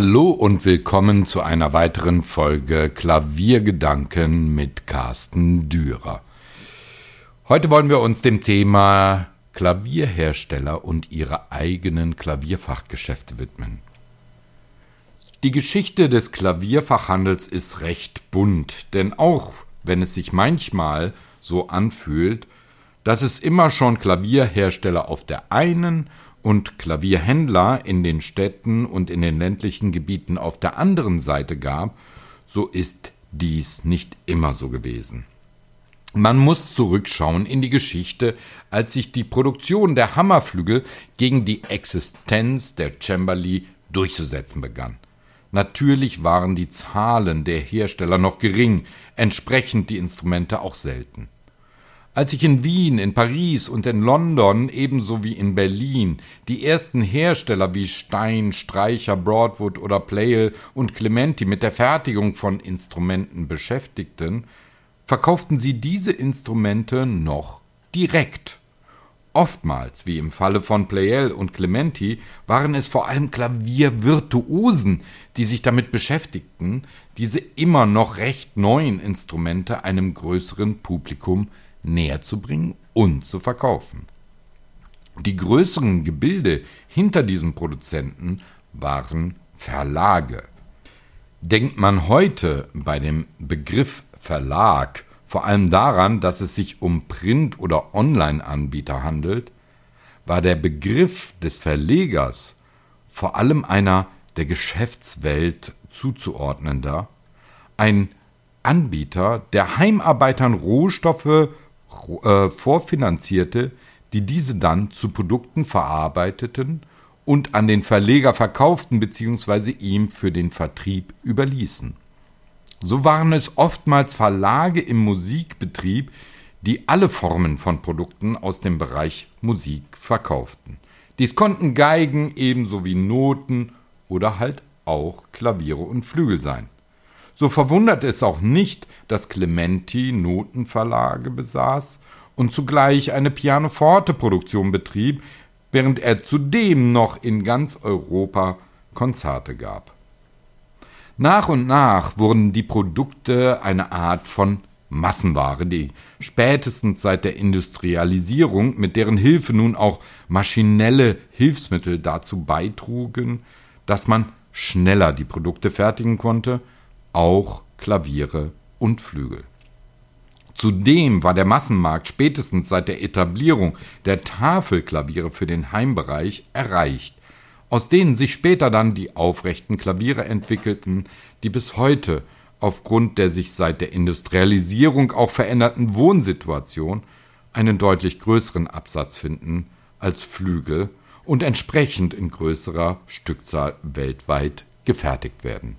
Hallo und willkommen zu einer weiteren Folge Klaviergedanken mit Carsten Dürer. Heute wollen wir uns dem Thema Klavierhersteller und ihre eigenen Klavierfachgeschäfte widmen. Die Geschichte des Klavierfachhandels ist recht bunt, denn auch wenn es sich manchmal so anfühlt, dass es immer schon Klavierhersteller auf der einen und Klavierhändler in den Städten und in den ländlichen Gebieten auf der anderen Seite gab, so ist dies nicht immer so gewesen. Man muss zurückschauen in die Geschichte, als sich die Produktion der Hammerflügel gegen die Existenz der Cembali durchzusetzen begann. Natürlich waren die Zahlen der Hersteller noch gering, entsprechend die Instrumente auch selten. Als sich in Wien, in Paris und in London ebenso wie in Berlin die ersten Hersteller wie Stein, Streicher, Broadwood oder Pleyel und Clementi mit der Fertigung von Instrumenten beschäftigten, verkauften sie diese Instrumente noch direkt. Oftmals, wie im Falle von Pleyel und Clementi, waren es vor allem Klaviervirtuosen, die sich damit beschäftigten, diese immer noch recht neuen Instrumente einem größeren Publikum näher zu bringen und zu verkaufen. Die größeren Gebilde hinter diesen Produzenten waren Verlage. Denkt man heute bei dem Begriff Verlag vor allem daran, dass es sich um Print- oder Online-Anbieter handelt, war der Begriff des Verlegers vor allem einer der Geschäftswelt zuzuordnender, ein Anbieter, der Heimarbeitern Rohstoffe äh, vorfinanzierte, die diese dann zu Produkten verarbeiteten und an den Verleger verkauften bzw. ihm für den Vertrieb überließen. So waren es oftmals Verlage im Musikbetrieb, die alle Formen von Produkten aus dem Bereich Musik verkauften. Dies konnten Geigen ebenso wie Noten oder halt auch Klaviere und Flügel sein. So verwundert es auch nicht, dass Clementi Notenverlage besaß und zugleich eine Pianoforte-Produktion betrieb, während er zudem noch in ganz Europa Konzerte gab. Nach und nach wurden die Produkte eine Art von Massenware, die spätestens seit der Industrialisierung, mit deren Hilfe nun auch maschinelle Hilfsmittel dazu beitrugen, dass man schneller die Produkte fertigen konnte auch Klaviere und Flügel. Zudem war der Massenmarkt spätestens seit der Etablierung der Tafelklaviere für den Heimbereich erreicht, aus denen sich später dann die aufrechten Klaviere entwickelten, die bis heute aufgrund der sich seit der Industrialisierung auch veränderten Wohnsituation einen deutlich größeren Absatz finden als Flügel und entsprechend in größerer Stückzahl weltweit gefertigt werden.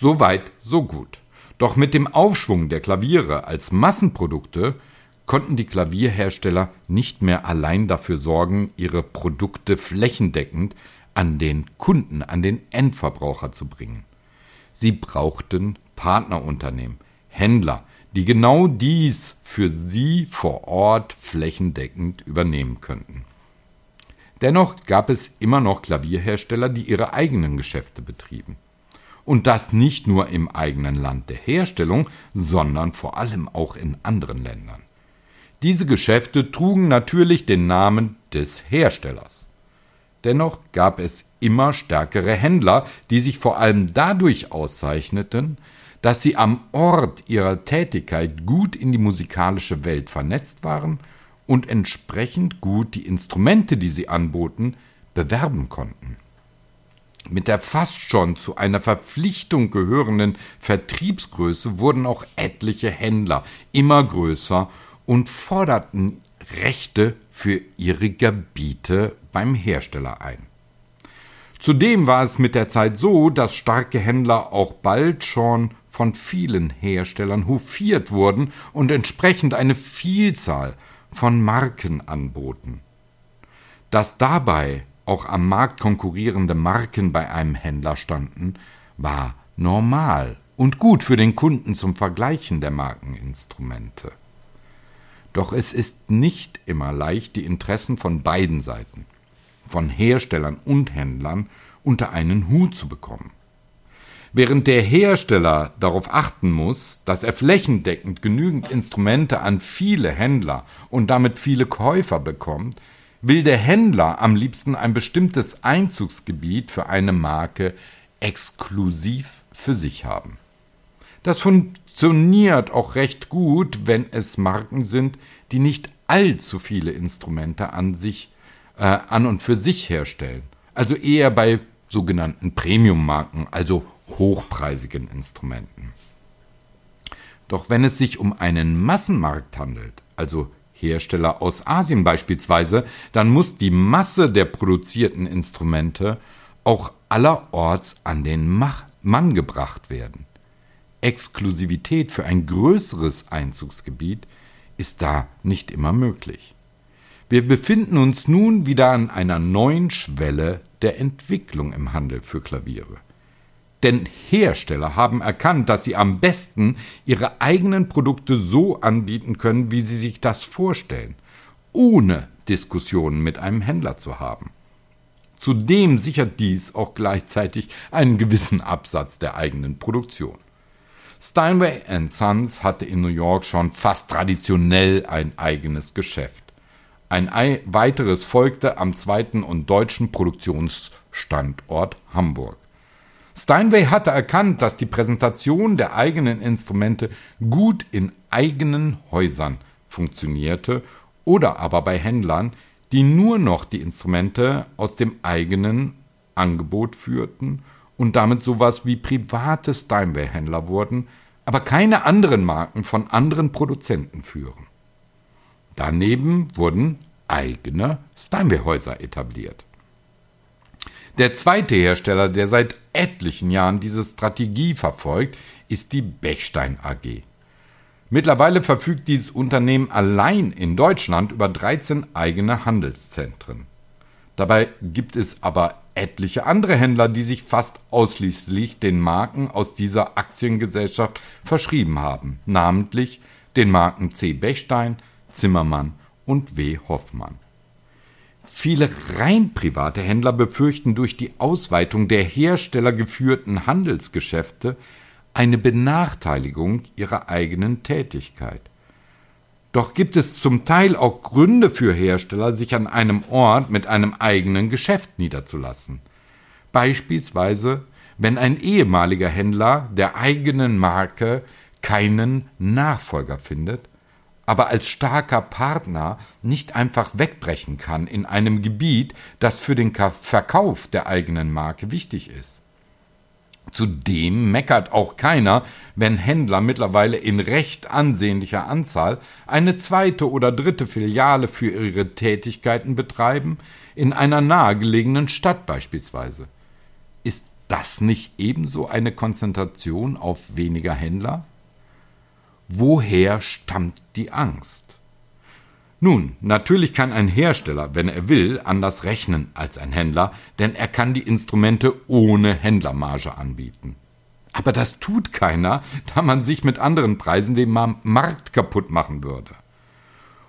So weit, so gut. Doch mit dem Aufschwung der Klaviere als Massenprodukte konnten die Klavierhersteller nicht mehr allein dafür sorgen, ihre Produkte flächendeckend an den Kunden, an den Endverbraucher zu bringen. Sie brauchten Partnerunternehmen, Händler, die genau dies für sie vor Ort flächendeckend übernehmen könnten. Dennoch gab es immer noch Klavierhersteller, die ihre eigenen Geschäfte betrieben. Und das nicht nur im eigenen Land der Herstellung, sondern vor allem auch in anderen Ländern. Diese Geschäfte trugen natürlich den Namen des Herstellers. Dennoch gab es immer stärkere Händler, die sich vor allem dadurch auszeichneten, dass sie am Ort ihrer Tätigkeit gut in die musikalische Welt vernetzt waren und entsprechend gut die Instrumente, die sie anboten, bewerben konnten mit der fast schon zu einer Verpflichtung gehörenden Vertriebsgröße wurden auch etliche Händler immer größer und forderten Rechte für ihre Gebiete beim Hersteller ein. Zudem war es mit der Zeit so, dass starke Händler auch bald schon von vielen Herstellern hofiert wurden und entsprechend eine Vielzahl von Marken anboten. Dass dabei auch am Markt konkurrierende Marken bei einem Händler standen, war normal und gut für den Kunden zum Vergleichen der Markeninstrumente. Doch es ist nicht immer leicht, die Interessen von beiden Seiten, von Herstellern und Händlern unter einen Hut zu bekommen. Während der Hersteller darauf achten muss, dass er flächendeckend genügend Instrumente an viele Händler und damit viele Käufer bekommt, will der Händler am liebsten ein bestimmtes Einzugsgebiet für eine Marke exklusiv für sich haben. Das funktioniert auch recht gut, wenn es Marken sind, die nicht allzu viele Instrumente an sich äh, an und für sich herstellen. Also eher bei sogenannten Premium-Marken, also hochpreisigen Instrumenten. Doch wenn es sich um einen Massenmarkt handelt, also Hersteller aus Asien beispielsweise, dann muss die Masse der produzierten Instrumente auch allerorts an den Mann gebracht werden. Exklusivität für ein größeres Einzugsgebiet ist da nicht immer möglich. Wir befinden uns nun wieder an einer neuen Schwelle der Entwicklung im Handel für Klaviere. Denn Hersteller haben erkannt, dass sie am besten ihre eigenen Produkte so anbieten können, wie sie sich das vorstellen, ohne Diskussionen mit einem Händler zu haben. Zudem sichert dies auch gleichzeitig einen gewissen Absatz der eigenen Produktion. Steinway Sons hatte in New York schon fast traditionell ein eigenes Geschäft. Ein weiteres folgte am zweiten und deutschen Produktionsstandort Hamburg. Steinway hatte erkannt, dass die Präsentation der eigenen Instrumente gut in eigenen Häusern funktionierte oder aber bei Händlern, die nur noch die Instrumente aus dem eigenen Angebot führten und damit sowas wie private Steinway-Händler wurden, aber keine anderen Marken von anderen Produzenten führen. Daneben wurden eigene Steinway-Häuser etabliert. Der zweite Hersteller, der seit etlichen Jahren diese Strategie verfolgt, ist die Bechstein AG. Mittlerweile verfügt dieses Unternehmen allein in Deutschland über 13 eigene Handelszentren. Dabei gibt es aber etliche andere Händler, die sich fast ausschließlich den Marken aus dieser Aktiengesellschaft verschrieben haben, namentlich den Marken C. Bechstein, Zimmermann und W. Hoffmann. Viele rein private Händler befürchten durch die Ausweitung der herstellergeführten Handelsgeschäfte eine Benachteiligung ihrer eigenen Tätigkeit. Doch gibt es zum Teil auch Gründe für Hersteller, sich an einem Ort mit einem eigenen Geschäft niederzulassen. Beispielsweise, wenn ein ehemaliger Händler der eigenen Marke keinen Nachfolger findet aber als starker Partner nicht einfach wegbrechen kann in einem Gebiet, das für den Verkauf der eigenen Marke wichtig ist. Zudem meckert auch keiner, wenn Händler mittlerweile in recht ansehnlicher Anzahl eine zweite oder dritte Filiale für ihre Tätigkeiten betreiben, in einer nahegelegenen Stadt beispielsweise. Ist das nicht ebenso eine Konzentration auf weniger Händler? Woher stammt die Angst? Nun, natürlich kann ein Hersteller, wenn er will, anders rechnen als ein Händler, denn er kann die Instrumente ohne Händlermarge anbieten. Aber das tut keiner, da man sich mit anderen Preisen den Markt kaputt machen würde.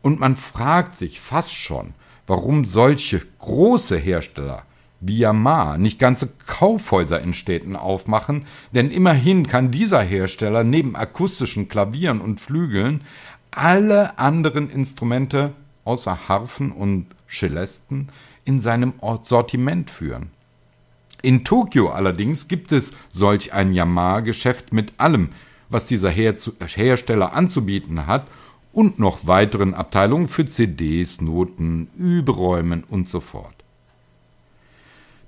Und man fragt sich fast schon, warum solche große Hersteller Yamaha nicht ganze Kaufhäuser in Städten aufmachen, denn immerhin kann dieser Hersteller neben akustischen Klavieren und Flügeln alle anderen Instrumente außer Harfen und Cellesten in seinem Sortiment führen. In Tokio allerdings gibt es solch ein Yamaha-Geschäft mit allem, was dieser Her Hersteller anzubieten hat und noch weiteren Abteilungen für CDs, Noten, Überräumen und so fort.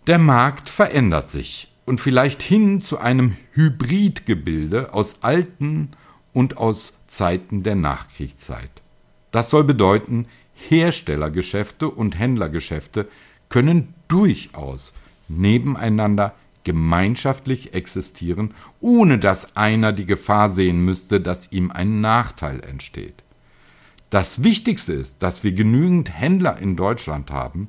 Der Markt verändert sich und vielleicht hin zu einem Hybridgebilde aus alten und aus Zeiten der Nachkriegszeit. Das soll bedeuten, Herstellergeschäfte und Händlergeschäfte können durchaus nebeneinander gemeinschaftlich existieren, ohne dass einer die Gefahr sehen müsste, dass ihm ein Nachteil entsteht. Das Wichtigste ist, dass wir genügend Händler in Deutschland haben,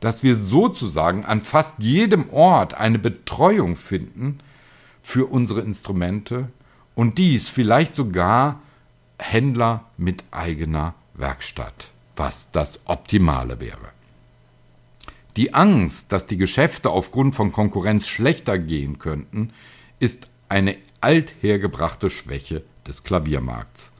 dass wir sozusagen an fast jedem Ort eine Betreuung finden für unsere Instrumente und dies vielleicht sogar Händler mit eigener Werkstatt, was das Optimale wäre. Die Angst, dass die Geschäfte aufgrund von Konkurrenz schlechter gehen könnten, ist eine althergebrachte Schwäche des Klaviermarkts.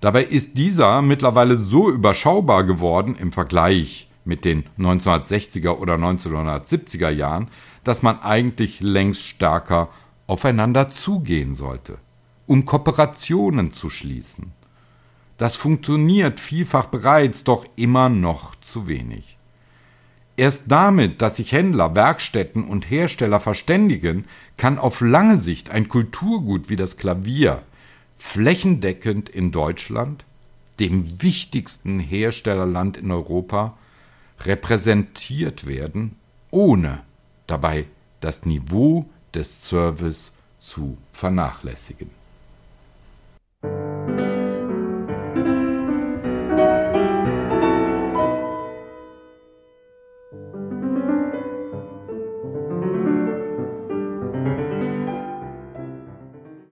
Dabei ist dieser mittlerweile so überschaubar geworden im Vergleich mit den 1960er oder 1970er Jahren, dass man eigentlich längst stärker aufeinander zugehen sollte, um Kooperationen zu schließen. Das funktioniert vielfach bereits, doch immer noch zu wenig. Erst damit, dass sich Händler, Werkstätten und Hersteller verständigen, kann auf lange Sicht ein Kulturgut wie das Klavier flächendeckend in Deutschland, dem wichtigsten Herstellerland in Europa, repräsentiert werden, ohne dabei das Niveau des Service zu vernachlässigen.